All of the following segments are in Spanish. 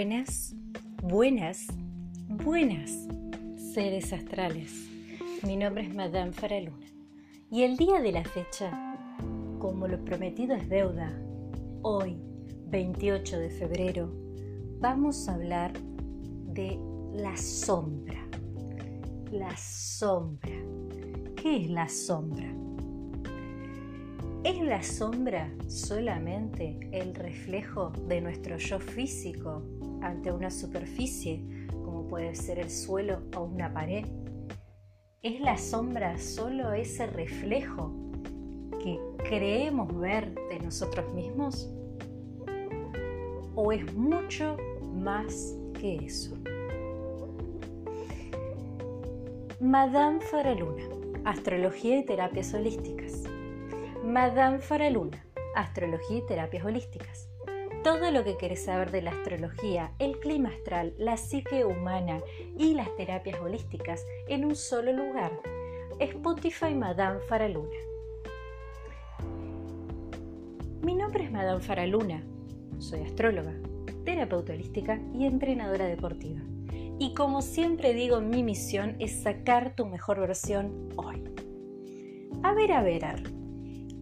Buenas, buenas, buenas seres astrales. Mi nombre es Madame Faraluna y el día de la fecha, como lo prometido es deuda, hoy, 28 de febrero, vamos a hablar de la sombra. La sombra. ¿Qué es la sombra? ¿Es la sombra solamente el reflejo de nuestro yo físico ante una superficie, como puede ser el suelo o una pared? ¿Es la sombra solo ese reflejo que creemos ver de nosotros mismos? ¿O es mucho más que eso? Madame Faraluna, Astrología y Terapias Holísticas. Madame Faraluna, Astrología y Terapias Holísticas. Todo lo que querés saber de la astrología, el clima astral, la psique humana y las terapias holísticas en un solo lugar. Spotify Madame Faraluna. Mi nombre es Madame Faraluna. Soy astróloga, terapeuta holística y entrenadora deportiva. Y como siempre digo, mi misión es sacar tu mejor versión hoy. A ver, a ver, a ver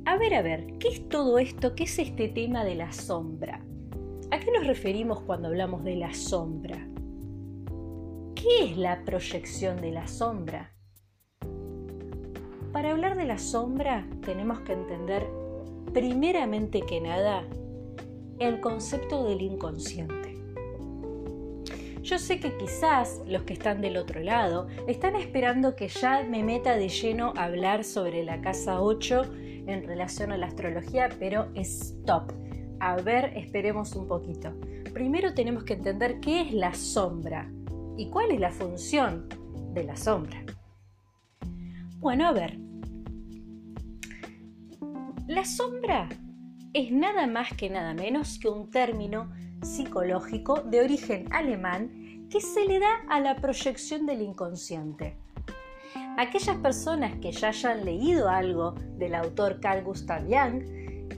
a ver, a ver, ¿qué es todo esto? ¿Qué es este tema de la sombra? ¿A qué nos referimos cuando hablamos de la sombra? ¿Qué es la proyección de la sombra? Para hablar de la sombra tenemos que entender primeramente que nada el concepto del inconsciente. Yo sé que quizás los que están del otro lado están esperando que ya me meta de lleno a hablar sobre la casa 8 en relación a la astrología, pero stop. A ver, esperemos un poquito. Primero tenemos que entender qué es la sombra y cuál es la función de la sombra. Bueno, a ver. La sombra es nada más que nada menos que un término psicológico de origen alemán que se le da a la proyección del inconsciente aquellas personas que ya hayan leído algo del autor Carl Gustav Jung,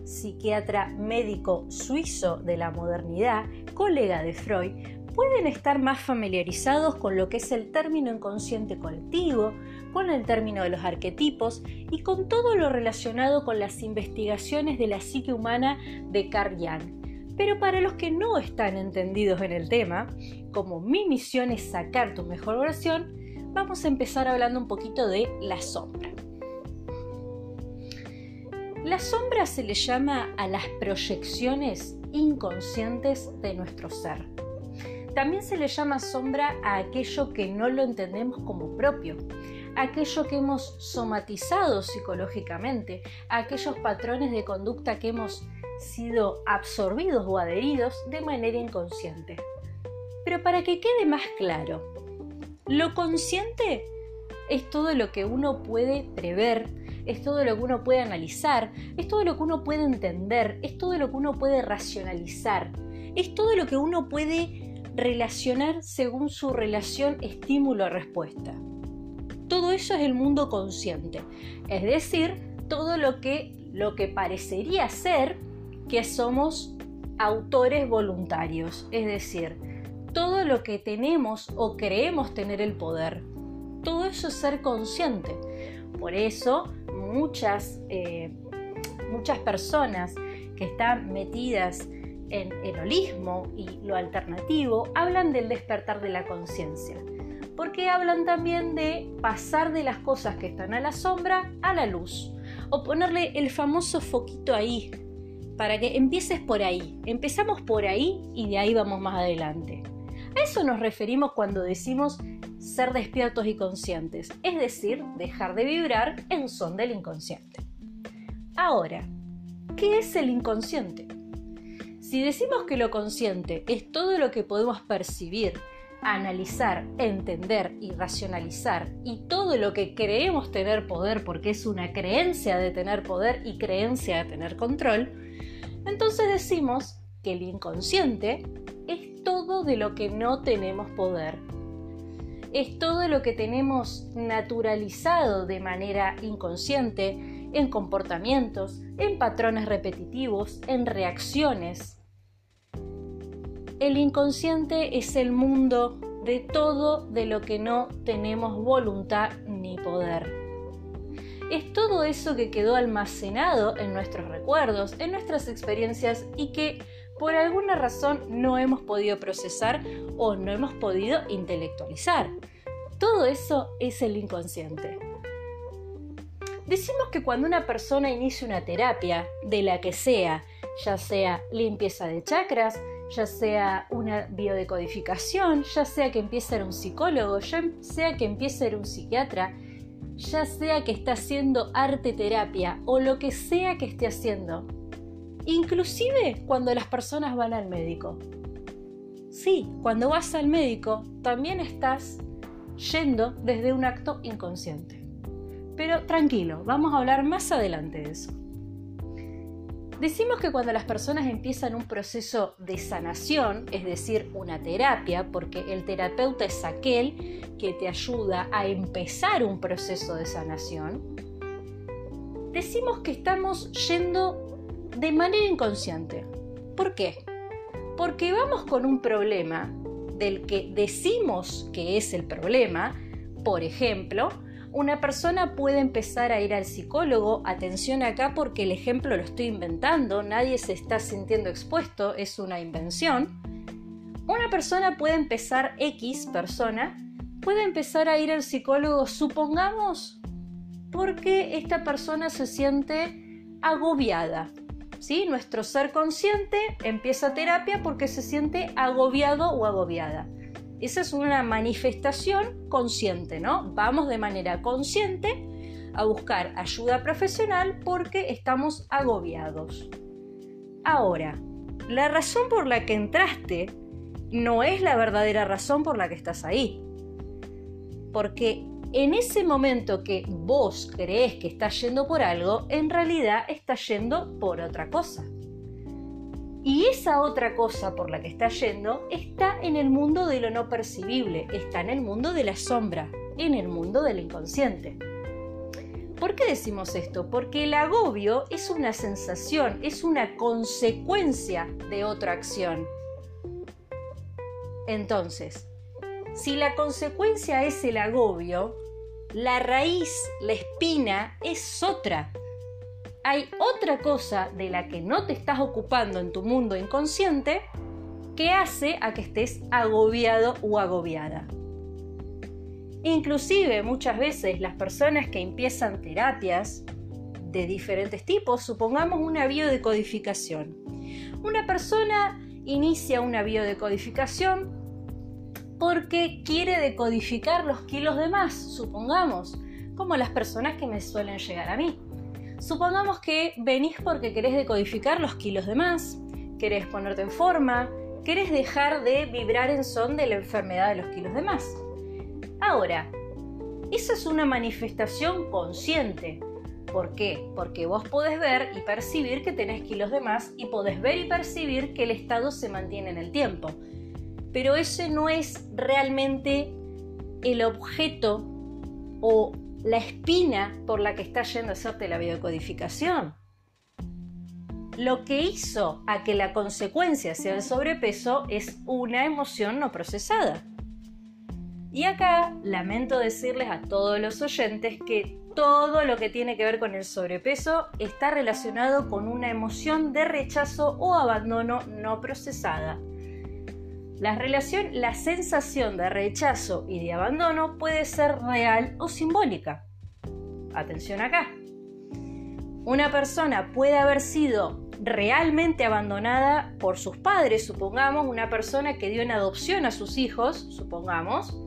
psiquiatra médico suizo de la modernidad, colega de Freud, pueden estar más familiarizados con lo que es el término inconsciente colectivo, con el término de los arquetipos y con todo lo relacionado con las investigaciones de la psique humana de Carl Jung. Pero para los que no están entendidos en el tema, como mi misión es sacar tu mejor versión, vamos a empezar hablando un poquito de la sombra. La sombra se le llama a las proyecciones inconscientes de nuestro ser. También se le llama sombra a aquello que no lo entendemos como propio, aquello que hemos somatizado psicológicamente, aquellos patrones de conducta que hemos sido absorbidos o adheridos de manera inconsciente. Pero para que quede más claro, lo consciente es todo lo que uno puede prever, es todo lo que uno puede analizar, es todo lo que uno puede entender, es todo lo que uno puede racionalizar, es todo lo que uno puede relacionar según su relación estímulo-respuesta. Todo eso es el mundo consciente, es decir, todo lo que, lo que parecería ser que somos autores voluntarios, es decir, todo lo que tenemos o creemos tener el poder. Todo eso es ser consciente. Por eso muchas, eh, muchas personas que están metidas en el holismo y lo alternativo hablan del despertar de la conciencia. Porque hablan también de pasar de las cosas que están a la sombra a la luz. O ponerle el famoso foquito ahí, para que empieces por ahí. Empezamos por ahí y de ahí vamos más adelante. A eso nos referimos cuando decimos ser despiertos y conscientes, es decir, dejar de vibrar en son del inconsciente. Ahora, ¿qué es el inconsciente? Si decimos que lo consciente es todo lo que podemos percibir, analizar, entender y racionalizar y todo lo que creemos tener poder porque es una creencia de tener poder y creencia de tener control, entonces decimos que el inconsciente es todo de lo que no tenemos poder. Es todo lo que tenemos naturalizado de manera inconsciente en comportamientos, en patrones repetitivos, en reacciones. El inconsciente es el mundo de todo de lo que no tenemos voluntad ni poder. Es todo eso que quedó almacenado en nuestros recuerdos, en nuestras experiencias y que por alguna razón no hemos podido procesar o no hemos podido intelectualizar. Todo eso es el inconsciente. Decimos que cuando una persona inicia una terapia, de la que sea, ya sea limpieza de chakras, ya sea una biodecodificación, ya sea que empiece a ser un psicólogo, ya sea que empiece a ser un psiquiatra, ya sea que esté haciendo arte terapia o lo que sea que esté haciendo, inclusive cuando las personas van al médico. Sí, cuando vas al médico también estás yendo desde un acto inconsciente. Pero tranquilo, vamos a hablar más adelante de eso. Decimos que cuando las personas empiezan un proceso de sanación, es decir, una terapia, porque el terapeuta es aquel que te ayuda a empezar un proceso de sanación, decimos que estamos yendo de manera inconsciente. ¿Por qué? Porque vamos con un problema del que decimos que es el problema, por ejemplo, una persona puede empezar a ir al psicólogo, atención acá porque el ejemplo lo estoy inventando, nadie se está sintiendo expuesto, es una invención. Una persona puede empezar, X persona, puede empezar a ir al psicólogo, supongamos, porque esta persona se siente agobiada. ¿Sí? Nuestro ser consciente empieza terapia porque se siente agobiado o agobiada. Esa es una manifestación consciente, ¿no? Vamos de manera consciente a buscar ayuda profesional porque estamos agobiados. Ahora, la razón por la que entraste no es la verdadera razón por la que estás ahí. Porque en ese momento que vos crees que estás yendo por algo, en realidad estás yendo por otra cosa. Y esa otra cosa por la que está yendo está en el mundo de lo no percibible, está en el mundo de la sombra, en el mundo del inconsciente. ¿Por qué decimos esto? Porque el agobio es una sensación, es una consecuencia de otra acción. Entonces, si la consecuencia es el agobio, la raíz, la espina, es otra hay otra cosa de la que no te estás ocupando en tu mundo inconsciente que hace a que estés agobiado o agobiada. Inclusive muchas veces las personas que empiezan terapias de diferentes tipos, supongamos una biodecodificación. Una persona inicia una biodecodificación porque quiere decodificar los kilos de más, supongamos, como las personas que me suelen llegar a mí. Supongamos que venís porque querés decodificar los kilos de más, querés ponerte en forma, querés dejar de vibrar en son de la enfermedad de los kilos de más. Ahora, esa es una manifestación consciente. ¿Por qué? Porque vos podés ver y percibir que tenés kilos de más y podés ver y percibir que el estado se mantiene en el tiempo. Pero ese no es realmente el objeto o la espina por la que está yendo a hacerte la biodecodificación. Lo que hizo a que la consecuencia sea el sobrepeso es una emoción no procesada. Y acá lamento decirles a todos los oyentes que todo lo que tiene que ver con el sobrepeso está relacionado con una emoción de rechazo o abandono no procesada. La relación, la sensación de rechazo y de abandono puede ser real o simbólica. Atención acá. Una persona puede haber sido realmente abandonada por sus padres, supongamos, una persona que dio en adopción a sus hijos, supongamos,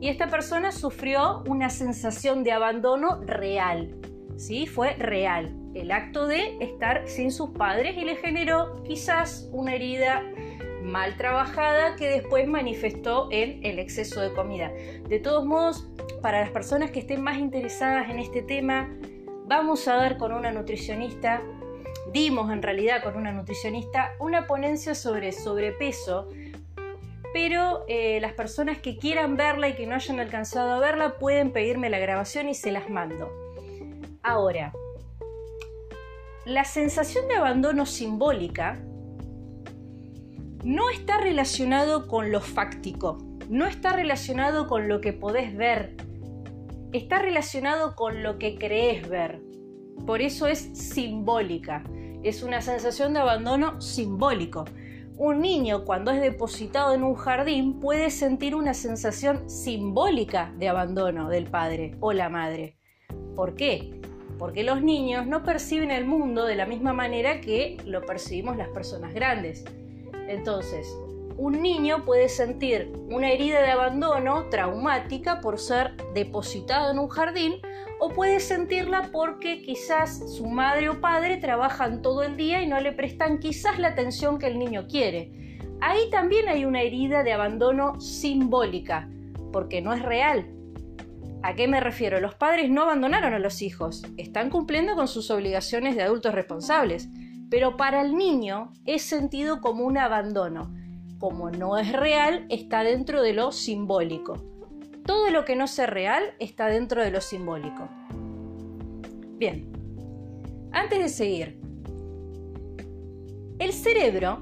y esta persona sufrió una sensación de abandono real. ¿Sí? Fue real. El acto de estar sin sus padres y le generó quizás una herida mal trabajada que después manifestó en el exceso de comida. De todos modos, para las personas que estén más interesadas en este tema, vamos a dar con una nutricionista, dimos en realidad con una nutricionista una ponencia sobre sobrepeso, pero eh, las personas que quieran verla y que no hayan alcanzado a verla pueden pedirme la grabación y se las mando. Ahora, la sensación de abandono simbólica no está relacionado con lo fáctico, no está relacionado con lo que podés ver, está relacionado con lo que crees ver. Por eso es simbólica, es una sensación de abandono simbólico. Un niño cuando es depositado en un jardín puede sentir una sensación simbólica de abandono del padre o la madre. ¿Por qué? Porque los niños no perciben el mundo de la misma manera que lo percibimos las personas grandes. Entonces, un niño puede sentir una herida de abandono traumática por ser depositado en un jardín o puede sentirla porque quizás su madre o padre trabajan todo el día y no le prestan quizás la atención que el niño quiere. Ahí también hay una herida de abandono simbólica, porque no es real. ¿A qué me refiero? Los padres no abandonaron a los hijos, están cumpliendo con sus obligaciones de adultos responsables, pero para el niño es sentido como un abandono. Como no es real, está dentro de lo simbólico. Todo lo que no sea real está dentro de lo simbólico. Bien, antes de seguir, el cerebro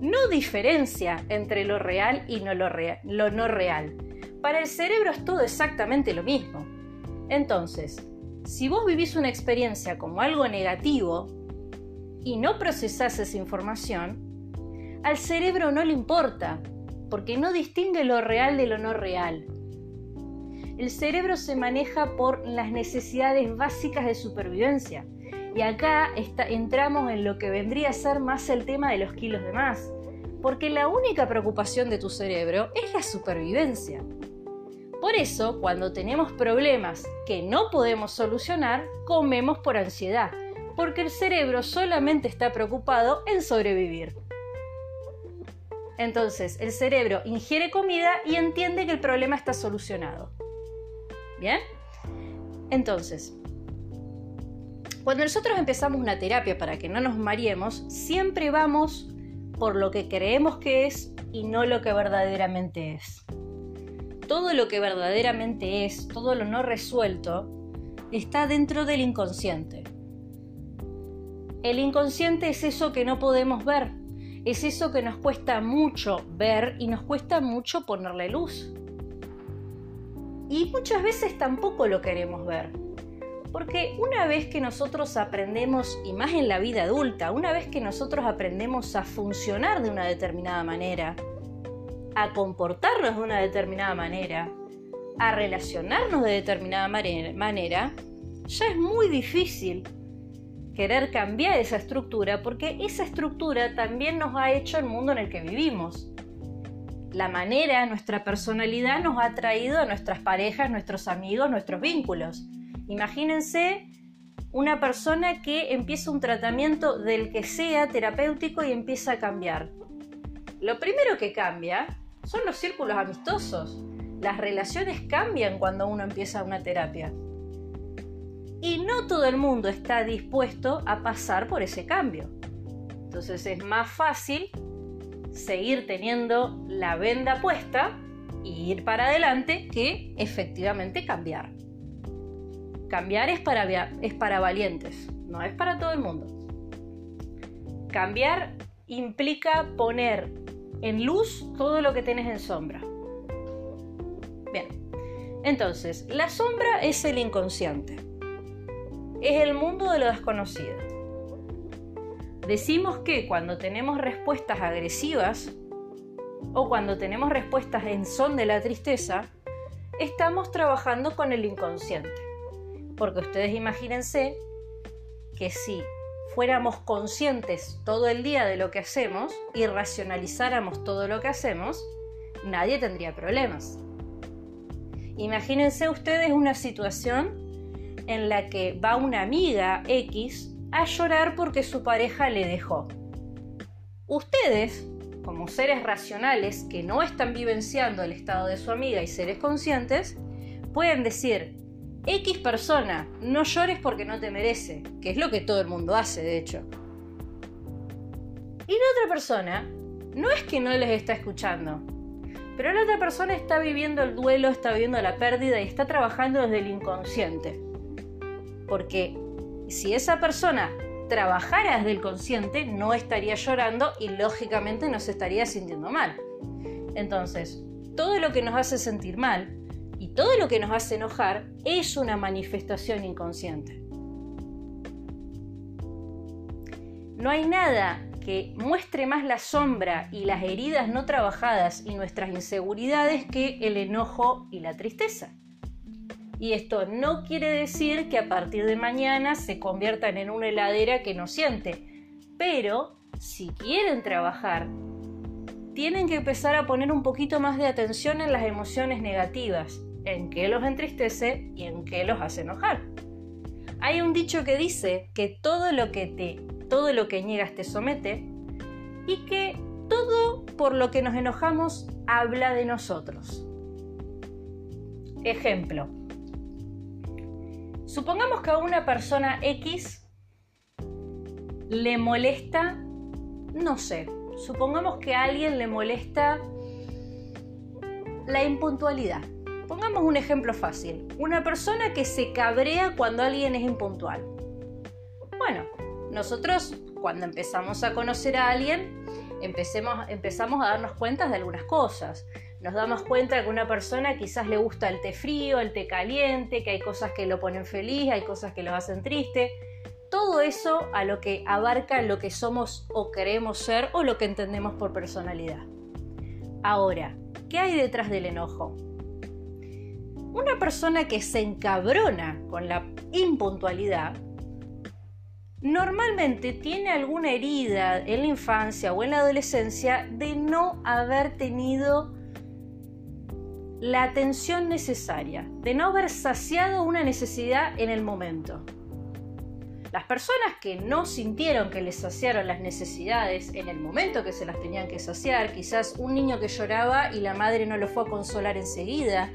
no diferencia entre lo real y no lo, lo no real. Para el cerebro es todo exactamente lo mismo. Entonces, si vos vivís una experiencia como algo negativo y no procesás esa información, al cerebro no le importa porque no distingue lo real de lo no real. El cerebro se maneja por las necesidades básicas de supervivencia. Y acá entramos en lo que vendría a ser más el tema de los kilos de más. Porque la única preocupación de tu cerebro es la supervivencia. Por eso, cuando tenemos problemas que no podemos solucionar, comemos por ansiedad, porque el cerebro solamente está preocupado en sobrevivir. Entonces, el cerebro ingiere comida y entiende que el problema está solucionado. ¿Bien? Entonces, cuando nosotros empezamos una terapia para que no nos mariemos, siempre vamos por lo que creemos que es y no lo que verdaderamente es. Todo lo que verdaderamente es, todo lo no resuelto, está dentro del inconsciente. El inconsciente es eso que no podemos ver, es eso que nos cuesta mucho ver y nos cuesta mucho ponerle luz. Y muchas veces tampoco lo queremos ver. Porque una vez que nosotros aprendemos, y más en la vida adulta, una vez que nosotros aprendemos a funcionar de una determinada manera, a comportarnos de una determinada manera, a relacionarnos de determinada manera, ya es muy difícil querer cambiar esa estructura porque esa estructura también nos ha hecho el mundo en el que vivimos. La manera, nuestra personalidad nos ha traído a nuestras parejas, nuestros amigos, nuestros vínculos. Imagínense una persona que empieza un tratamiento del que sea terapéutico y empieza a cambiar. Lo primero que cambia son los círculos amistosos. Las relaciones cambian cuando uno empieza una terapia. Y no todo el mundo está dispuesto a pasar por ese cambio. Entonces es más fácil seguir teniendo la venda puesta y ir para adelante que efectivamente cambiar. Cambiar es para, es para valientes, no es para todo el mundo. Cambiar implica poner en luz todo lo que tienes en sombra. Bien, entonces, la sombra es el inconsciente es el mundo de lo desconocido. Decimos que cuando tenemos respuestas agresivas o cuando tenemos respuestas en son de la tristeza, estamos trabajando con el inconsciente. Porque ustedes imagínense que si fuéramos conscientes todo el día de lo que hacemos y racionalizáramos todo lo que hacemos, nadie tendría problemas. Imagínense ustedes una situación en la que va una amiga X a llorar porque su pareja le dejó. Ustedes, como seres racionales que no están vivenciando el estado de su amiga y seres conscientes, pueden decir, X persona, no llores porque no te merece, que es lo que todo el mundo hace, de hecho. Y la otra persona, no es que no les está escuchando, pero la otra persona está viviendo el duelo, está viviendo la pérdida y está trabajando desde el inconsciente. Porque si esa persona trabajara desde el consciente, no estaría llorando y lógicamente no se estaría sintiendo mal. Entonces, todo lo que nos hace sentir mal todo lo que nos hace enojar es una manifestación inconsciente. No hay nada que muestre más la sombra y las heridas no trabajadas y nuestras inseguridades que el enojo y la tristeza. Y esto no quiere decir que a partir de mañana se conviertan en una heladera que no siente, pero si quieren trabajar, tienen que empezar a poner un poquito más de atención en las emociones negativas, en qué los entristece y en qué los hace enojar. Hay un dicho que dice que todo lo que te todo lo que niegas te somete y que todo por lo que nos enojamos habla de nosotros. Ejemplo. Supongamos que a una persona X le molesta, no sé, supongamos que a alguien le molesta la impuntualidad. Pongamos un ejemplo fácil. Una persona que se cabrea cuando alguien es impuntual. Bueno, nosotros cuando empezamos a conocer a alguien, empezamos a darnos cuenta de algunas cosas. Nos damos cuenta que una persona quizás le gusta el té frío, el té caliente, que hay cosas que lo ponen feliz, hay cosas que lo hacen triste. Todo eso a lo que abarca lo que somos o queremos ser o lo que entendemos por personalidad. Ahora, ¿qué hay detrás del enojo? Una persona que se encabrona con la impuntualidad normalmente tiene alguna herida en la infancia o en la adolescencia de no haber tenido la atención necesaria, de no haber saciado una necesidad en el momento. Las personas que no sintieron que les saciaron las necesidades en el momento que se las tenían que saciar, quizás un niño que lloraba y la madre no lo fue a consolar enseguida,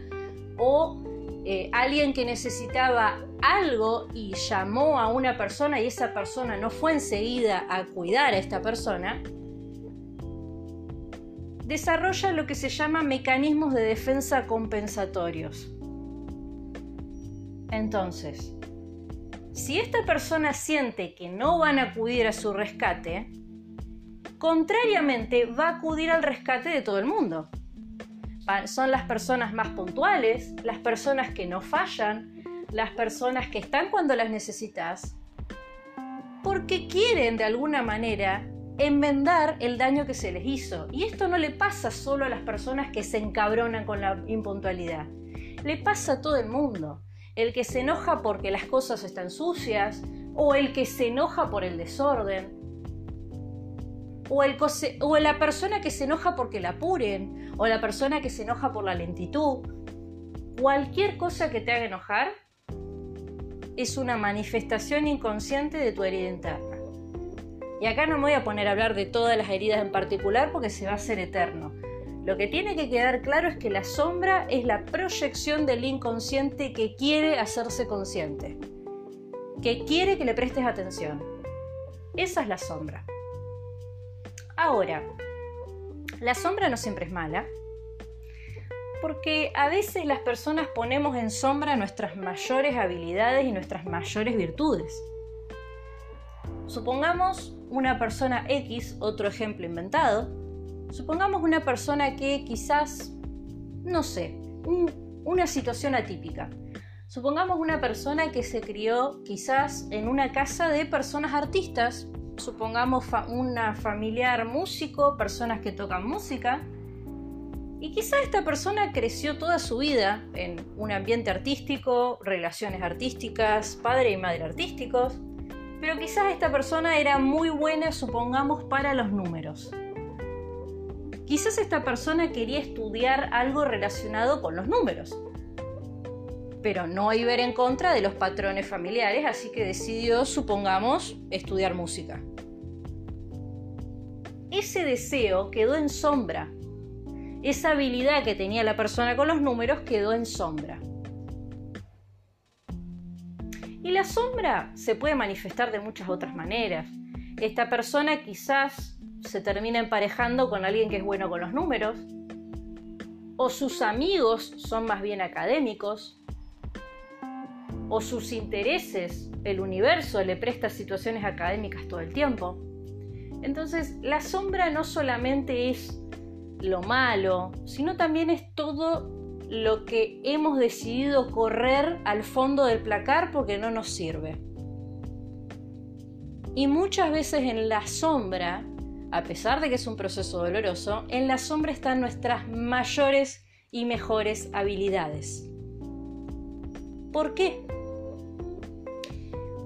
o eh, alguien que necesitaba algo y llamó a una persona y esa persona no fue enseguida a cuidar a esta persona, desarrolla lo que se llama mecanismos de defensa compensatorios. Entonces, si esta persona siente que no van a acudir a su rescate, contrariamente va a acudir al rescate de todo el mundo son las personas más puntuales, las personas que no fallan, las personas que están cuando las necesitas, porque quieren de alguna manera enmendar el daño que se les hizo. Y esto no le pasa solo a las personas que se encabronan con la impuntualidad, le pasa a todo el mundo. El que se enoja porque las cosas están sucias, o el que se enoja por el desorden, o, el o la persona que se enoja porque la apuren, o la persona que se enoja por la lentitud. Cualquier cosa que te haga enojar es una manifestación inconsciente de tu herida interna. Y acá no me voy a poner a hablar de todas las heridas en particular porque se va a hacer eterno. Lo que tiene que quedar claro es que la sombra es la proyección del inconsciente que quiere hacerse consciente, que quiere que le prestes atención. Esa es la sombra. Ahora, la sombra no siempre es mala, porque a veces las personas ponemos en sombra nuestras mayores habilidades y nuestras mayores virtudes. Supongamos una persona X, otro ejemplo inventado, supongamos una persona que quizás, no sé, una situación atípica. Supongamos una persona que se crió quizás en una casa de personas artistas supongamos una familiar músico, personas que tocan música, y quizá esta persona creció toda su vida en un ambiente artístico, relaciones artísticas, padre y madre artísticos, pero quizás esta persona era muy buena, supongamos, para los números. Quizás esta persona quería estudiar algo relacionado con los números, pero no iba en contra de los patrones familiares, así que decidió, supongamos, estudiar música. Ese deseo quedó en sombra. Esa habilidad que tenía la persona con los números quedó en sombra. Y la sombra se puede manifestar de muchas otras maneras. Esta persona quizás se termina emparejando con alguien que es bueno con los números, o sus amigos son más bien académicos, o sus intereses el universo le presta situaciones académicas todo el tiempo. Entonces, la sombra no solamente es lo malo, sino también es todo lo que hemos decidido correr al fondo del placar porque no nos sirve. Y muchas veces en la sombra, a pesar de que es un proceso doloroso, en la sombra están nuestras mayores y mejores habilidades. ¿Por qué?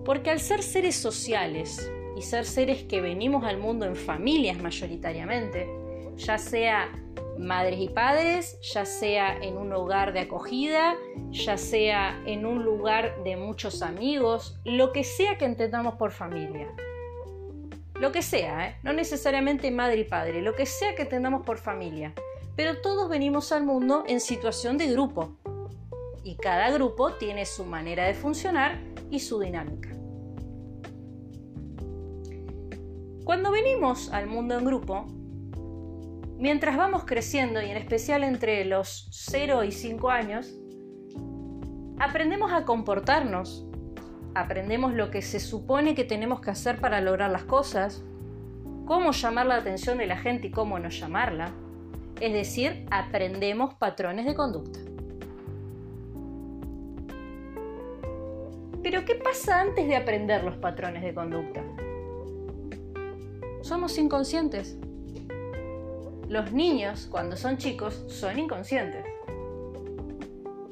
Porque al ser seres sociales y ser seres que venimos al mundo en familias mayoritariamente, ya sea madres y padres, ya sea en un hogar de acogida, ya sea en un lugar de muchos amigos, lo que sea que entendamos por familia. Lo que sea, ¿eh? no necesariamente madre y padre, lo que sea que entendamos por familia. Pero todos venimos al mundo en situación de grupo. Y cada grupo tiene su manera de funcionar y su dinámica. Cuando venimos al mundo en grupo, Mientras vamos creciendo, y en especial entre los 0 y 5 años, aprendemos a comportarnos, aprendemos lo que se supone que tenemos que hacer para lograr las cosas, cómo llamar la atención de la gente y cómo no llamarla, es decir, aprendemos patrones de conducta. Pero ¿qué pasa antes de aprender los patrones de conducta? Somos inconscientes. Los niños, cuando son chicos, son inconscientes.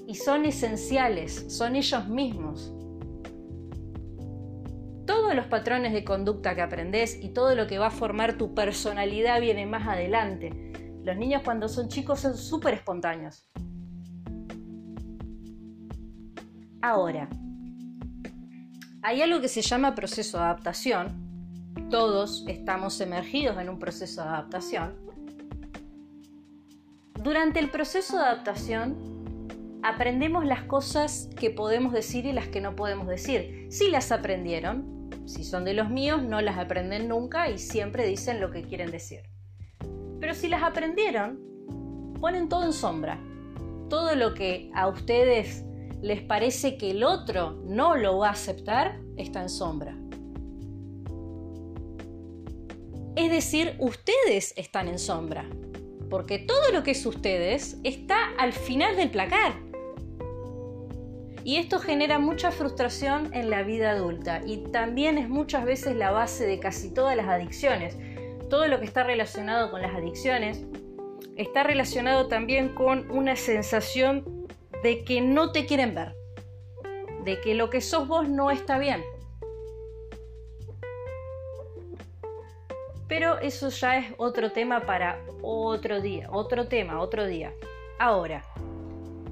Y son esenciales, son ellos mismos. Todos los patrones de conducta que aprendes y todo lo que va a formar tu personalidad viene más adelante. Los niños cuando son chicos son súper espontáneos. Ahora, hay algo que se llama proceso de adaptación. Todos estamos emergidos en un proceso de adaptación durante el proceso de adaptación, aprendemos las cosas que podemos decir y las que no podemos decir. Si las aprendieron, si son de los míos, no las aprenden nunca y siempre dicen lo que quieren decir. Pero si las aprendieron, ponen todo en sombra. Todo lo que a ustedes les parece que el otro no lo va a aceptar, está en sombra. Es decir, ustedes están en sombra porque todo lo que es ustedes está al final del placar. Y esto genera mucha frustración en la vida adulta y también es muchas veces la base de casi todas las adicciones. Todo lo que está relacionado con las adicciones está relacionado también con una sensación de que no te quieren ver, de que lo que sos vos no está bien. Pero eso ya es otro tema para otro día, otro tema, otro día. Ahora,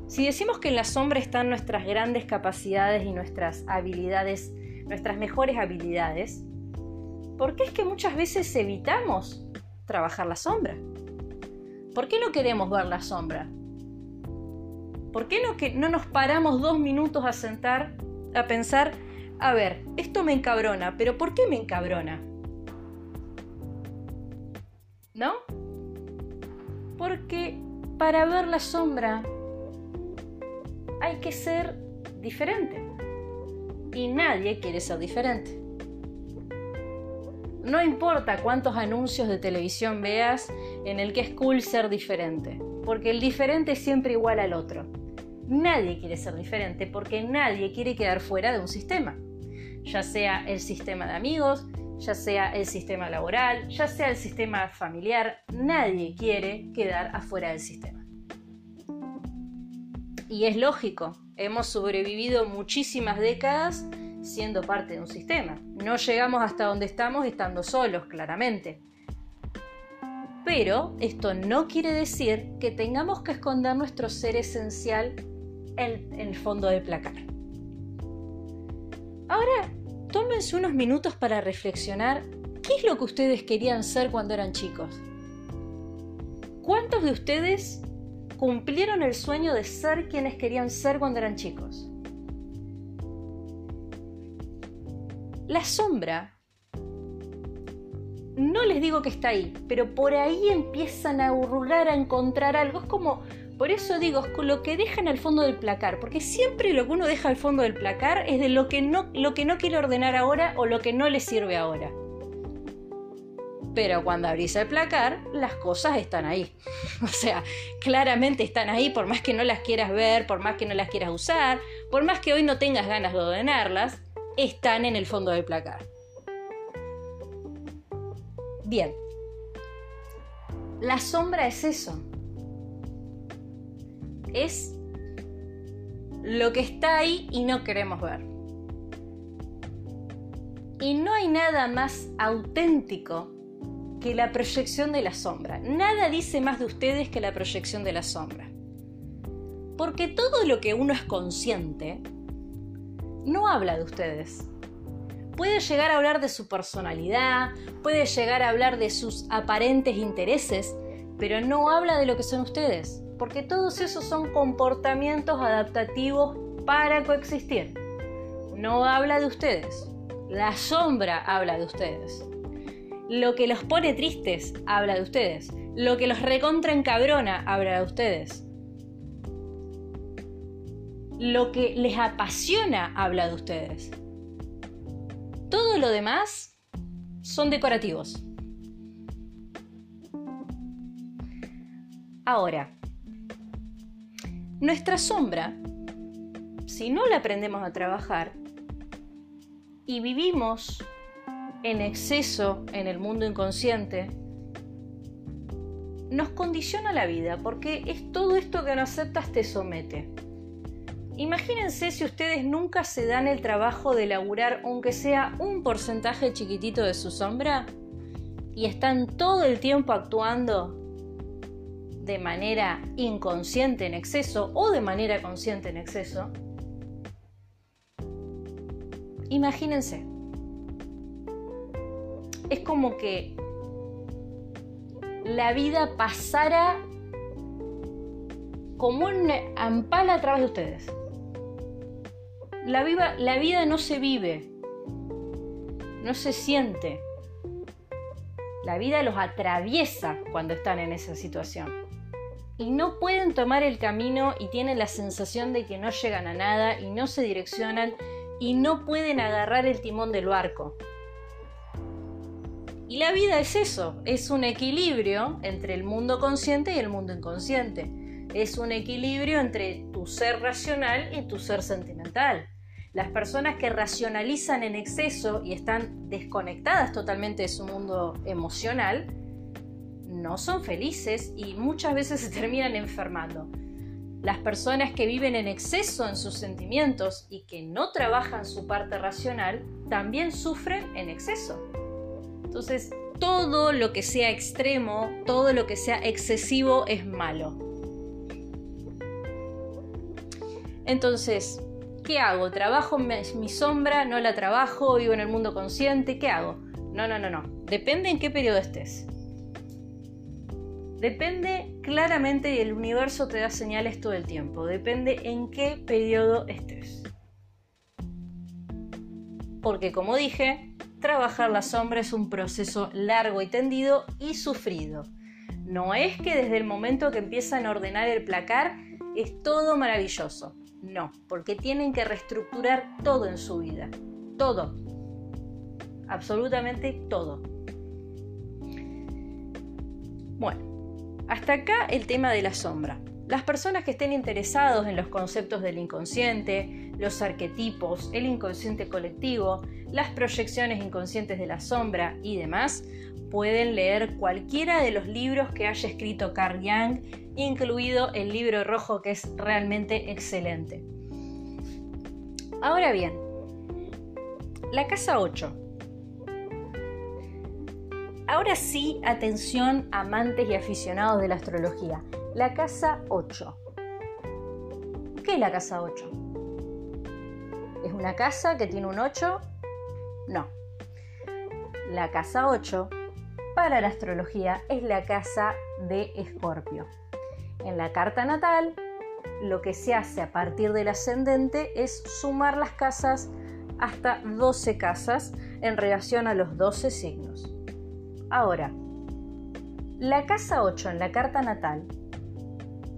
si decimos que en la sombra están nuestras grandes capacidades y nuestras habilidades, nuestras mejores habilidades, ¿por qué es que muchas veces evitamos trabajar la sombra? ¿Por qué no queremos ver la sombra? ¿Por qué no, que no nos paramos dos minutos a sentar, a pensar, a ver, esto me encabrona, pero ¿por qué me encabrona? ¿no? Porque para ver la sombra hay que ser diferente. Y nadie quiere ser diferente. No importa cuántos anuncios de televisión veas en el que es cool ser diferente, porque el diferente es siempre igual al otro. Nadie quiere ser diferente porque nadie quiere quedar fuera de un sistema, ya sea el sistema de amigos, ya sea el sistema laboral, ya sea el sistema familiar, nadie quiere quedar afuera del sistema. Y es lógico, hemos sobrevivido muchísimas décadas siendo parte de un sistema. No llegamos hasta donde estamos estando solos, claramente. Pero esto no quiere decir que tengamos que esconder nuestro ser esencial en, el fondo del placar. Ahora, tómense unos minutos para reflexionar qué es lo que ustedes querían ser cuando eran chicos. ¿Cuántos de ustedes cumplieron el sueño de ser quienes querían ser cuando eran chicos? La sombra, no les digo que está ahí, pero por ahí empiezan a hurgar, a encontrar algo. Es como Por eso digo, lo que dejan al fondo del placar, porque siempre lo que uno deja al fondo del placar es de lo que no, lo que no quiere ordenar ahora o lo que no le sirve ahora. Pero cuando abrís el placar, las cosas están ahí. O sea, claramente están ahí, por más que no las quieras ver, por más que no las quieras usar, por más que hoy no tengas ganas de ordenarlas, están en el fondo del placar. Bien. La sombra es eso es lo que está ahí y no queremos ver. Y no hay nada más auténtico que la proyección de la sombra. Nada dice más de ustedes que la proyección de la sombra. Porque todo lo que uno es consciente no habla de ustedes. Puede llegar a hablar de su personalidad, puede llegar a hablar de sus aparentes intereses, pero no habla de lo que son ustedes porque todos esos son comportamientos adaptativos para coexistir. No habla de ustedes, la sombra habla de ustedes. Lo que los pone tristes habla de ustedes. Lo que los recontra encabrona habla de ustedes. Lo que les apasiona habla de ustedes. Todo lo demás son decorativos. Ahora, nuestra sombra, si no la aprendemos a trabajar y vivimos en exceso en el mundo inconsciente, nos condiciona la vida porque es todo esto que no aceptas te somete. Imagínense si ustedes nunca se dan el trabajo de laburar aunque sea un porcentaje chiquitito de su sombra y están todo el tiempo actuando de manera inconsciente en exceso o de manera consciente en exceso, imagínense, es como que la vida pasara como un ampal a través de ustedes. La, la vida no se vive, no se siente. La vida los atraviesa cuando están en esa situación y no pueden tomar el camino y tienen la sensación de que no llegan a nada y no se direccionan y no pueden agarrar el timón del barco. Y la vida es eso, es un equilibrio entre el mundo consciente y el mundo inconsciente. Es un equilibrio entre tu ser racional y tu ser sentimental. Las personas que racionalizan en exceso y están desconectadas totalmente de su mundo emocional, no son felices y muchas veces se terminan enfermando. Las personas que viven en exceso en sus sentimientos y que no trabajan su parte racional también sufren en exceso. Entonces, todo lo que sea extremo, todo lo que sea excesivo es malo. Entonces, ¿qué hago? ¿Trabajo mi sombra? ¿No la trabajo? ¿Vivo en el mundo consciente? ¿Qué hago? No, no, no, no. Depende en qué periodo estés. Depende claramente y el universo te da señales todo el tiempo. Depende en qué periodo estés. Porque como dije, trabajar la sombra es un proceso largo y tendido y sufrido. No es que desde el momento que empiezan a ordenar el placar es todo maravilloso. No, porque tienen que reestructurar todo en su vida. Todo. Absolutamente todo. Bueno, hasta acá el tema de la sombra. Las personas que estén interesados en los conceptos del inconsciente, los arquetipos, el inconsciente colectivo, las proyecciones inconscientes de la sombra y demás, pueden leer cualquiera de los libros que haya escrito Carl Jung, incluido el libro rojo que es realmente excelente. Ahora bien, la casa 8 Ahora sí, atención amantes y aficionados de la astrología. La casa 8. ¿Qué es la casa 8? ¿Es una casa que tiene un 8? No. La casa 8 para la astrología es la casa de Escorpio. En la carta natal, lo que se hace a partir del ascendente es sumar las casas hasta 12 casas en relación a los 12 signos. Ahora, la casa 8 en la carta natal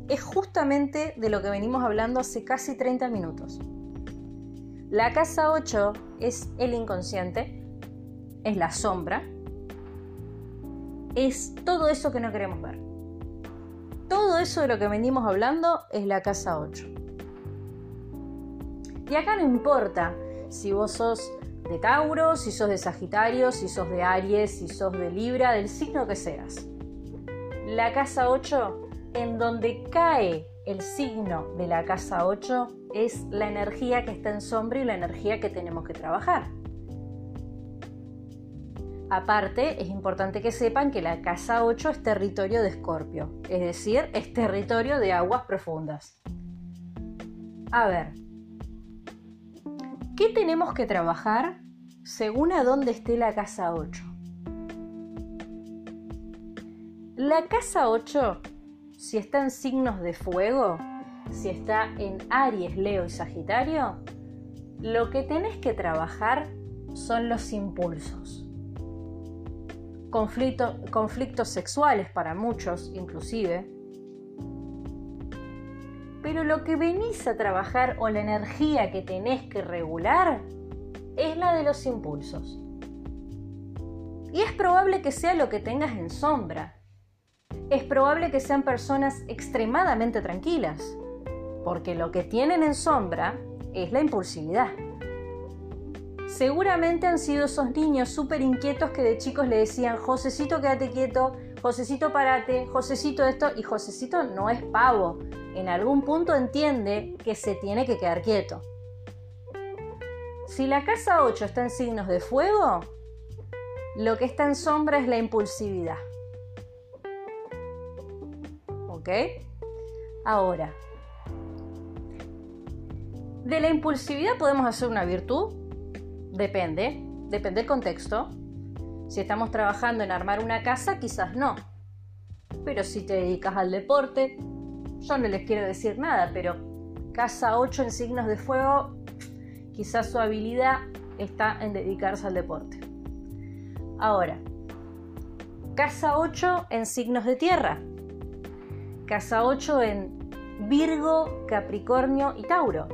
es justamente de lo que venimos hablando hace casi 30 minutos. La casa 8 es el inconsciente, es la sombra, es todo eso que no queremos ver. Todo eso de lo que venimos hablando es la casa 8. Y acá no importa si vos sos de Tauro, si sos de Sagitario, si sos de Aries, si sos de Libra, del signo que seas. La casa 8, en donde cae el signo de la casa 8, es la energía que está en sombra y la energía que tenemos que trabajar. Aparte, es importante que sepan que la casa 8 es territorio de Escorpio, es decir, es territorio de aguas profundas. A ver, ¿qué tenemos que trabajar según a dónde esté la casa 8? La casa 8, si está en signos de fuego, si está en Aries, Leo y Sagitario, lo que tenés que trabajar son los impulsos conflictos sexuales para muchos inclusive. Pero lo que venís a trabajar o la energía que tenés que regular es la de los impulsos. Y es probable que sea lo que tengas en sombra. Es probable que sean personas extremadamente tranquilas, porque lo que tienen en sombra es la impulsividad. Seguramente han sido esos niños súper inquietos que de chicos le decían, Josecito, quédate quieto, Josecito, parate, Josecito esto, y Josecito no es pavo. En algún punto entiende que se tiene que quedar quieto. Si la casa 8 está en signos de fuego, lo que está en sombra es la impulsividad. ¿Ok? Ahora, de la impulsividad podemos hacer una virtud Depende, depende del contexto. Si estamos trabajando en armar una casa, quizás no. Pero si te dedicas al deporte, yo no les quiero decir nada, pero casa 8 en signos de fuego, quizás su habilidad está en dedicarse al deporte. Ahora, casa 8 en signos de tierra. Casa 8 en Virgo, Capricornio y Tauro.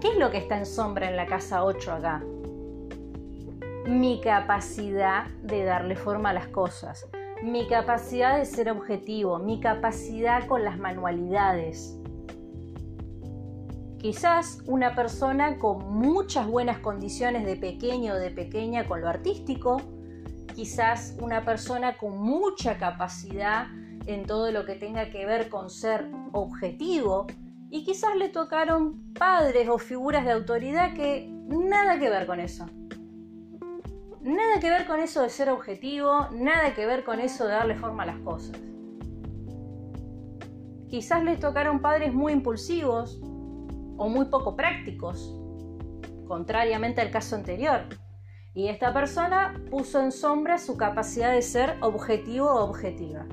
¿Qué es lo que está en sombra en la casa 8 acá? Mi capacidad de darle forma a las cosas, mi capacidad de ser objetivo, mi capacidad con las manualidades. Quizás una persona con muchas buenas condiciones de pequeño o de pequeña con lo artístico, quizás una persona con mucha capacidad en todo lo que tenga que ver con ser objetivo, y quizás le tocaron padres o figuras de autoridad que nada que ver con eso. Nada que ver con eso de ser objetivo, nada que ver con eso de darle forma a las cosas. Quizás le tocaron padres muy impulsivos o muy poco prácticos, contrariamente al caso anterior. Y esta persona puso en sombra su capacidad de ser objetivo o objetiva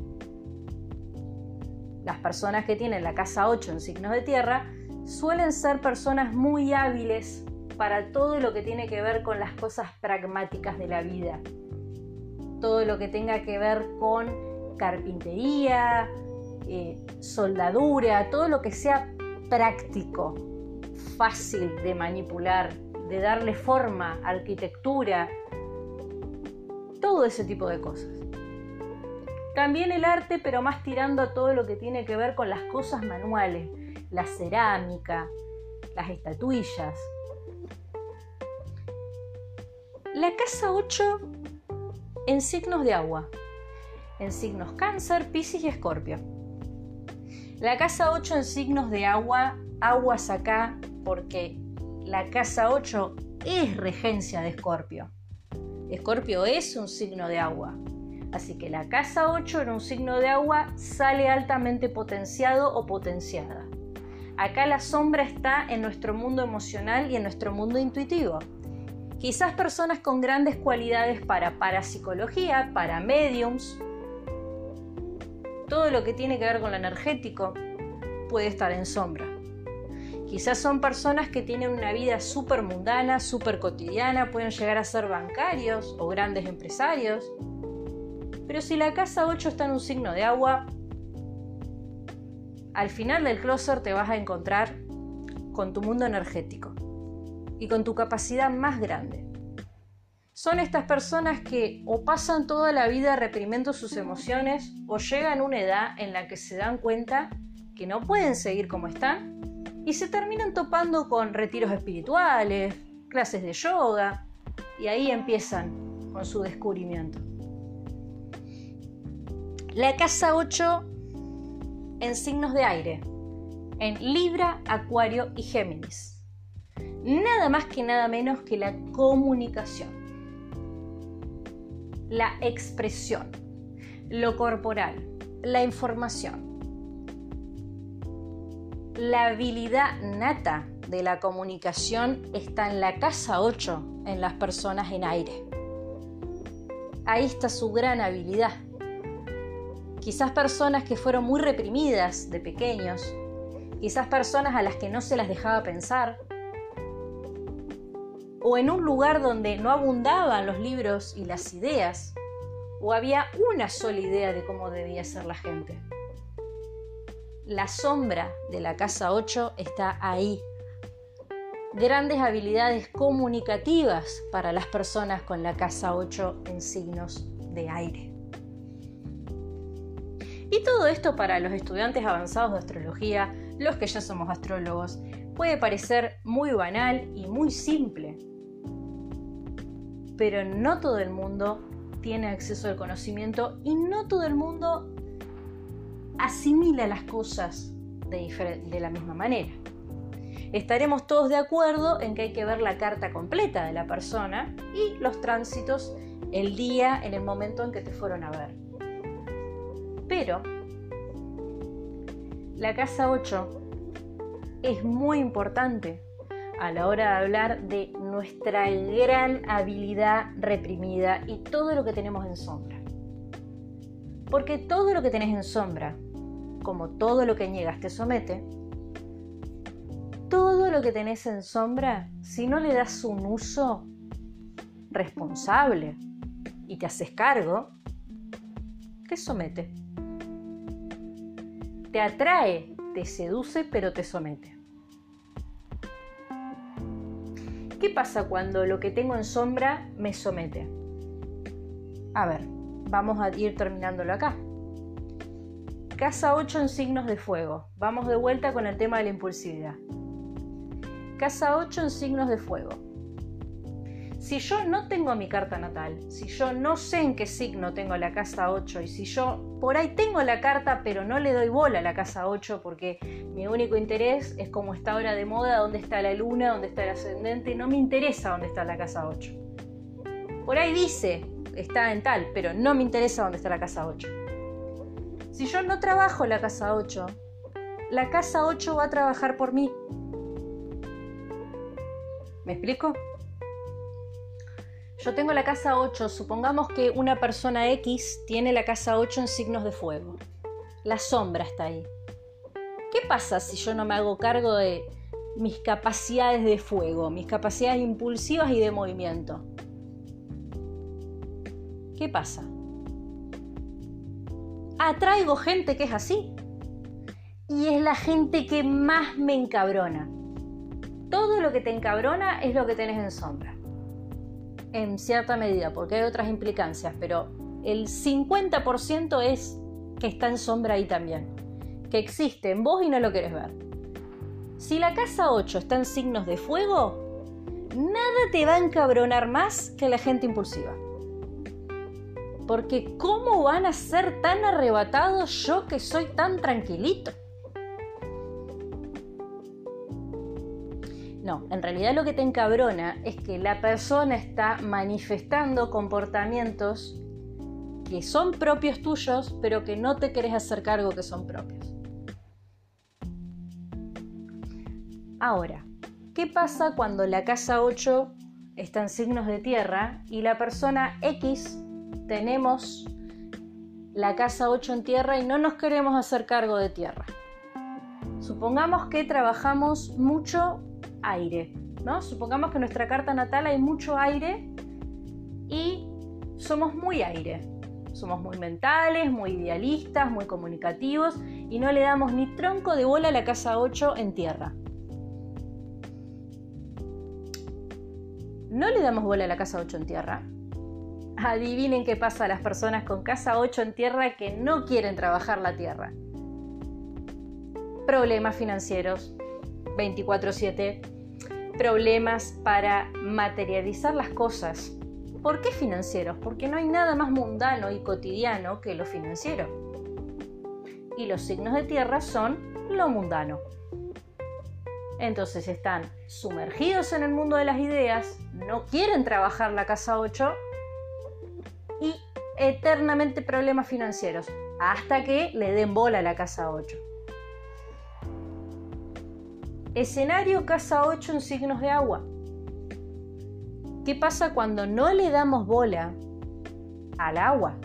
las personas que tienen la casa 8 en signos de tierra suelen ser personas muy hábiles para todo lo que tiene que ver con las cosas pragmáticas de la vida. Todo lo que tenga que ver con carpintería, eh, soldadura, todo lo que sea práctico, fácil de manipular, de darle forma, arquitectura, todo ese tipo de cosas. También el arte, pero más tirando a todo lo que tiene que ver con las cosas manuales, la cerámica, las estatuillas. La casa 8 en signos de agua, en signos cáncer, piscis y escorpio. La casa 8 en signos de agua, aguas acá porque la casa 8 es regencia de escorpio. Escorpio es un signo de agua, Así que la casa 8 en un signo de agua sale altamente potenciado o potenciada. Acá la sombra está en nuestro mundo emocional y en nuestro mundo intuitivo. Quizás personas con grandes cualidades para parapsicología, para mediums, todo lo que tiene que ver con lo energético puede estar en sombra. Quizás son personas que tienen una vida súper mundana, súper cotidiana, pueden llegar a ser bancarios o grandes empresarios, pero si la casa 8 está en un signo de agua, al final del closer te vas a encontrar con tu mundo energético y con tu capacidad más grande. Son estas personas que o pasan toda la vida reprimiendo sus emociones o llegan a una edad en la que se dan cuenta que no pueden seguir como están y se terminan topando con retiros espirituales, clases de yoga y ahí empiezan con su descubrimiento. La casa 8 en signos de aire, en Libra, Acuario y Géminis. Nada más que nada menos que la comunicación, la expresión, lo corporal, la información. La habilidad nata de la comunicación está en la casa 8, en las personas en aire. Ahí está su gran habilidad quizás personas que fueron muy reprimidas de pequeños, quizás personas a las que no se las dejaba pensar, o en un lugar donde no abundaban los libros y las ideas, o había una sola idea de cómo debía ser la gente. La sombra de la casa 8 está ahí. Grandes habilidades comunicativas para las personas con la casa 8 en signos de aire. Y todo esto para los estudiantes avanzados de astrología, los que ya somos astrólogos, puede parecer muy banal y muy simple. Pero no todo el mundo tiene acceso al conocimiento y no todo el mundo asimila las cosas de, la misma manera. Estaremos todos de acuerdo en que hay que ver la carta completa de la persona y los tránsitos el día, en el momento en que te fueron a ver. Pero la casa 8 es muy importante a la hora de hablar de nuestra gran habilidad reprimida y todo lo que tenemos en sombra. Porque todo lo que tenés en sombra, como todo lo que niegas te somete, todo lo que tenés en sombra, si no le das un uso responsable y te haces cargo, te somete te atrae, te seduce, pero te somete. ¿Qué pasa cuando lo que tengo en sombra me somete? A ver, vamos a ir terminándolo acá. Casa 8 en signos de fuego. Vamos de vuelta con el tema de la impulsividad. Casa 8 en signos de fuego. Si yo no tengo mi carta natal, si yo no sé en qué signo tengo la casa 8 y si yo por ahí tengo la carta pero no le doy bola a la casa 8 porque mi único interés es como está ahora de moda, dónde está la luna, dónde está el ascendente, no me interesa dónde está la casa 8. Por ahí dice, está en tal, pero no me interesa dónde está la casa 8. Si yo no trabajo la casa 8, la casa 8 va a trabajar por mí. ¿Me explico? Yo tengo la casa 8, supongamos que una persona X tiene la casa 8 en signos de fuego. La sombra está ahí. ¿Qué pasa si yo no me hago cargo de mis capacidades de fuego, mis capacidades impulsivas y de movimiento? ¿Qué pasa? Atraigo gente que es así. Y es la gente que más me encabrona. Todo lo que te encabrona es lo que tenés en sombra en cierta medida, porque hay otras implicancias, pero el 50% es que está en sombra ahí también, que existe en vos y no lo querés ver. Si la casa 8 está en signos de fuego, nada te va a encabronar más que la gente impulsiva. Porque ¿cómo van a ser tan arrebatados yo que soy tan tranquilito? No, en realidad lo que te encabrona es que la persona está manifestando comportamientos que son propios tuyos, pero que no te querés hacer cargo que son propios. Ahora, ¿qué pasa cuando la casa 8 está en signos de tierra y la persona X tenemos la casa 8 en tierra y no nos queremos hacer cargo de tierra? Supongamos que trabajamos mucho aire, ¿no? Supongamos que en nuestra carta natal hay mucho aire y somos muy aire. Somos muy mentales, muy idealistas, muy comunicativos y no le damos ni tronco de bola a la casa 8 en tierra. No le damos bola a la casa 8 en tierra. Adivinen qué pasa a las personas con casa 8 en tierra que no quieren trabajar la tierra. Problemas financieros 24/7, problemas para materializar las cosas, ¿Por qué financieros? Porque no hay nada más mundano y cotidiano que lo financiero. Y los signos de tierra son lo mundano. Entonces están sumergidos en el mundo de las ideas, no quieren trabajar la casa 8 y eternamente problemas financieros, hasta que le den bola a la casa 8. Escenario casa 8 en signos de agua. ¿Qué pasa cuando no le damos bola al agua?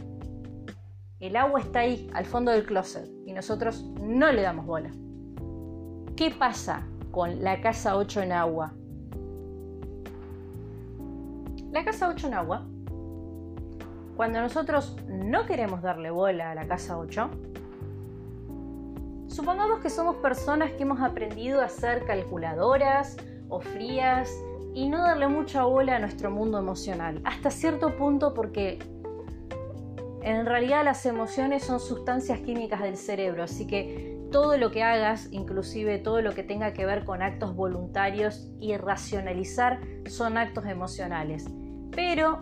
El agua está ahí, al fondo del closet, y nosotros no le damos bola. ¿Qué pasa con la casa 8 en agua? La casa 8 en agua, cuando nosotros no queremos darle bola a la casa 8, supongamos que somos personas que hemos aprendido a ser calculadoras o frías y no darle mucha bola a nuestro mundo emocional. Hasta cierto punto porque en realidad las emociones son sustancias químicas del cerebro, así que todo lo que hagas, inclusive todo lo que tenga que ver con actos voluntarios y racionalizar, son actos emocionales. Pero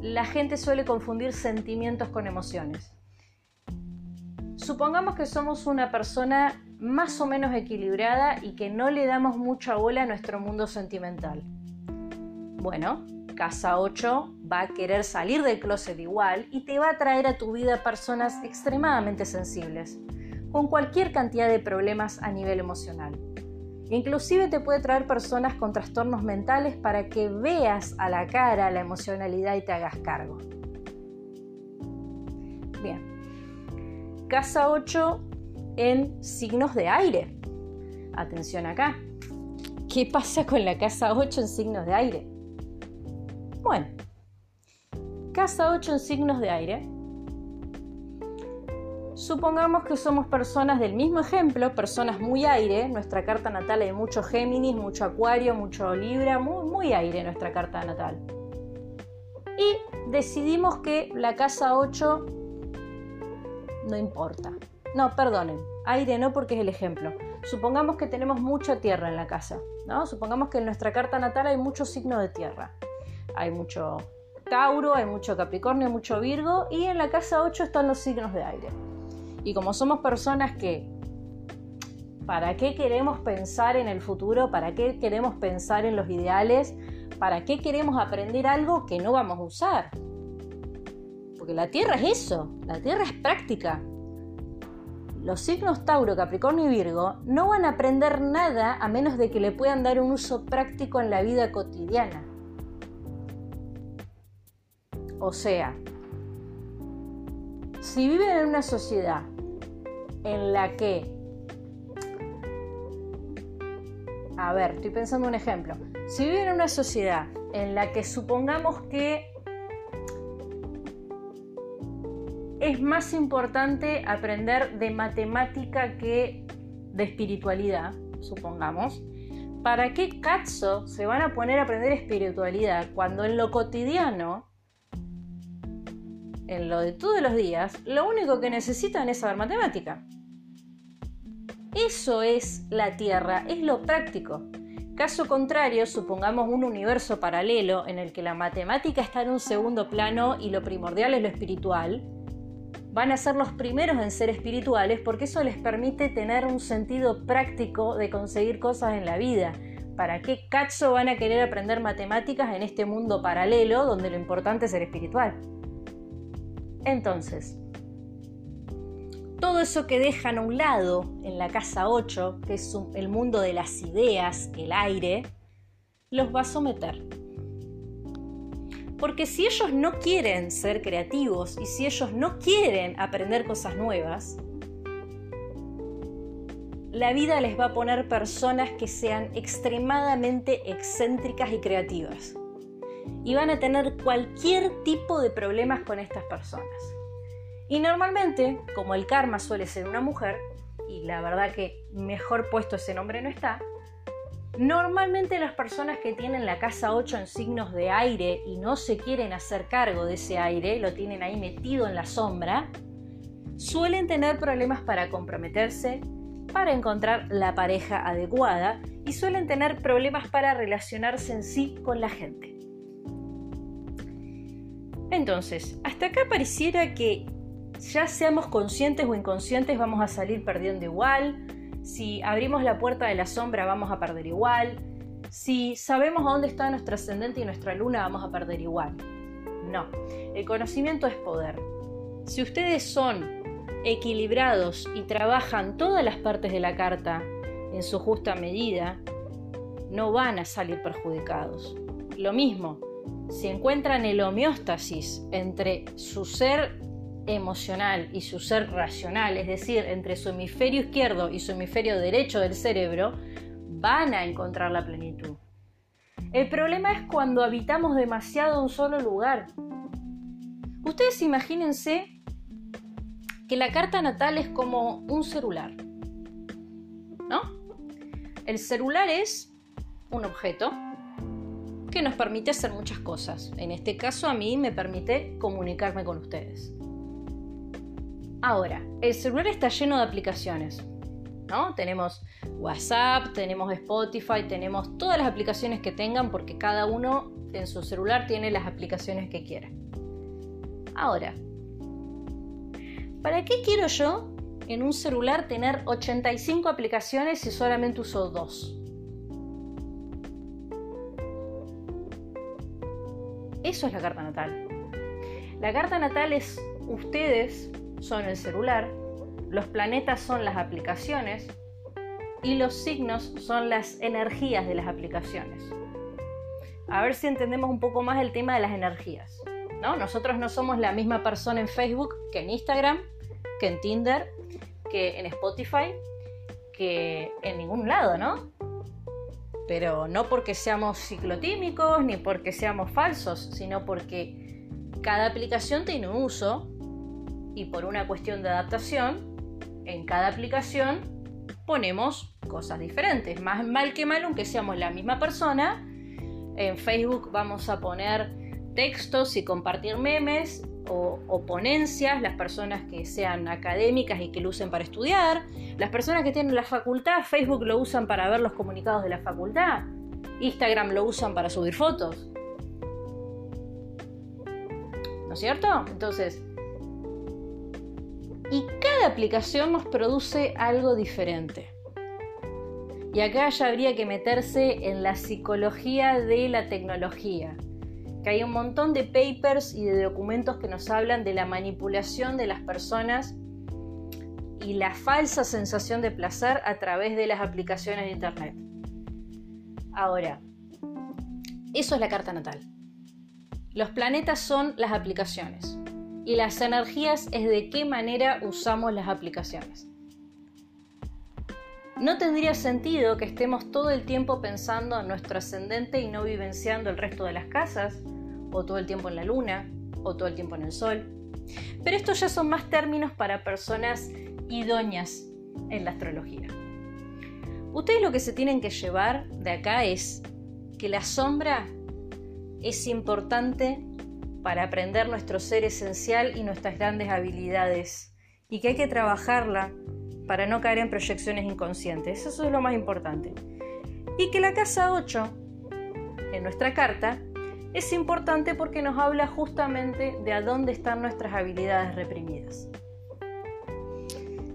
la gente suele confundir sentimientos con emociones. Supongamos que somos una persona más o menos equilibrada y que no le damos mucha bola a nuestro mundo sentimental. Bueno, casa 8 va a querer salir del closet igual y te va a traer a tu vida personas extremadamente sensibles, con cualquier cantidad de problemas a nivel emocional. Inclusive te puede traer personas con trastornos mentales para que veas a la cara la emocionalidad y te hagas cargo. Casa 8 en signos de aire. Atención acá. ¿Qué pasa con la casa 8 en signos de aire? Bueno, casa 8 en signos de aire. Supongamos que somos personas del mismo ejemplo, personas muy aire. Nuestra carta natal hay mucho Géminis, mucho Acuario, mucho Libra, muy, muy aire nuestra carta natal. Y decidimos que la casa 8 no importa. No, perdonen, aire no porque es el ejemplo. Supongamos que tenemos mucha tierra en la casa, ¿no? Supongamos que en nuestra carta natal hay mucho signo de tierra hay mucho Tauro, hay mucho Capricornio, mucho Virgo y en la casa 8 están los signos de aire. Y como somos personas que, ¿para qué queremos pensar en el futuro? ¿Para qué queremos pensar en los ideales? ¿Para qué queremos aprender algo que no vamos a usar? Porque la Tierra es eso, la Tierra es práctica. Los signos Tauro, Capricornio y Virgo no van a aprender nada a menos de que le puedan dar un uso práctico en la vida cotidiana. O sea, si viven en una sociedad en la que, a ver, estoy pensando un ejemplo, si viven en una sociedad en la que supongamos que es más importante aprender de matemática que de espiritualidad, supongamos, ¿para qué cazzo se van a poner a aprender espiritualidad cuando en lo cotidiano en lo de todos los días, lo único que necesitan es saber matemática. Eso es la Tierra, es lo práctico. Caso contrario, supongamos un universo paralelo en el que la matemática está en un segundo plano y lo primordial es lo espiritual, van a ser los primeros en ser espirituales porque eso les permite tener un sentido práctico de conseguir cosas en la vida. ¿Para qué cacho van a querer aprender matemáticas en este mundo paralelo donde lo importante es ser espiritual? Entonces, todo eso que dejan a un lado en la casa 8, que es el mundo de las ideas, el aire, los va a someter. Porque si ellos no quieren ser creativos y si ellos no quieren aprender cosas nuevas, la vida les va a poner personas que sean extremadamente excéntricas y creativas y van a tener cualquier tipo de problemas con estas personas. Y normalmente, como el karma suele ser una mujer, y la verdad que mejor puesto ese nombre no está, normalmente las personas que tienen la casa 8 en signos de aire y no se quieren hacer cargo de ese aire, lo tienen ahí metido en la sombra, suelen tener problemas para comprometerse, para encontrar la pareja adecuada y suelen tener problemas para relacionarse en sí con la gente. Entonces, hasta acá pareciera que ya seamos conscientes o inconscientes vamos a salir perdiendo igual, si abrimos la puerta de la sombra vamos a perder igual, si sabemos dónde está nuestro ascendente y nuestra luna vamos a perder igual. No, el conocimiento es poder. Si ustedes son equilibrados y trabajan todas las partes de la carta en su justa medida, no van a salir perjudicados. Lo mismo, si encuentran el homeostasis entre su ser emocional y su ser racional, es decir, entre su hemisferio izquierdo y su hemisferio derecho del cerebro, van a encontrar la plenitud. El problema es cuando habitamos demasiado un solo lugar. Ustedes imagínense que la carta natal es como un celular. ¿No? El celular es un objeto que nos permite hacer muchas cosas. En este caso a mí me permite comunicarme con ustedes. Ahora, el celular está lleno de aplicaciones. ¿no? Tenemos WhatsApp, tenemos Spotify, tenemos todas las aplicaciones que tengan porque cada uno en su celular tiene las aplicaciones que quiera. Ahora, ¿Para qué quiero yo en un celular tener 85 aplicaciones si solamente uso dos? Eso es la carta natal. La carta natal es ustedes son el celular, los planetas son las aplicaciones y los signos son las energías de las aplicaciones. A ver si entendemos un poco más el tema de las energías. ¿no? Nosotros no somos la misma persona en Facebook que en Instagram, que en Tinder, que en Spotify, que en ningún lado, ¿no? Pero no porque seamos ciclotímicos ni porque seamos falsos, sino porque cada aplicación tiene un uso y por una cuestión de adaptación, en cada aplicación ponemos cosas diferentes. Más mal que mal, aunque seamos la misma persona, en Facebook vamos a poner textos y compartir memes o, ponencias, las personas que sean académicas y que lo usen para estudiar, las personas que tienen la facultad, Facebook lo usan para ver los comunicados de la facultad, Instagram lo usan para subir fotos. ¿No es cierto? Entonces, y cada aplicación nos produce algo diferente. Y acá ya habría que meterse en la psicología de la tecnología que hay un montón de papers y de documentos que nos hablan de la manipulación de las personas y la falsa sensación de placer a través de las aplicaciones de Internet. Ahora, eso es la carta natal. Los planetas son las aplicaciones y las energías es de qué manera usamos las aplicaciones. No tendría sentido que estemos todo el tiempo pensando en nuestro ascendente y no vivenciando el resto de las casas, o todo el tiempo en la luna, o todo el tiempo en el sol. Pero estos ya son más términos para personas idóneas en la astrología. Ustedes lo que se tienen que llevar de acá es que la sombra es importante para aprender nuestro ser esencial y nuestras grandes habilidades y que hay que trabajarla para no caer en proyecciones inconscientes. Eso es lo más importante. Y que la casa 8, en nuestra carta, es importante porque nos habla justamente de a dónde están nuestras habilidades reprimidas.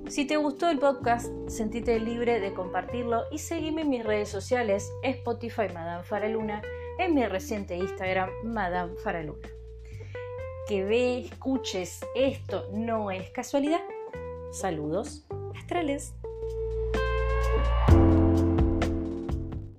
Si te gustó el podcast, sentite libre de compartirlo y seguime en mis redes sociales, Spotify Madame Faraluna, en mi reciente Instagram Madame Faraluna. Que ve, escuches, esto no es casualidad. Saludos astrales.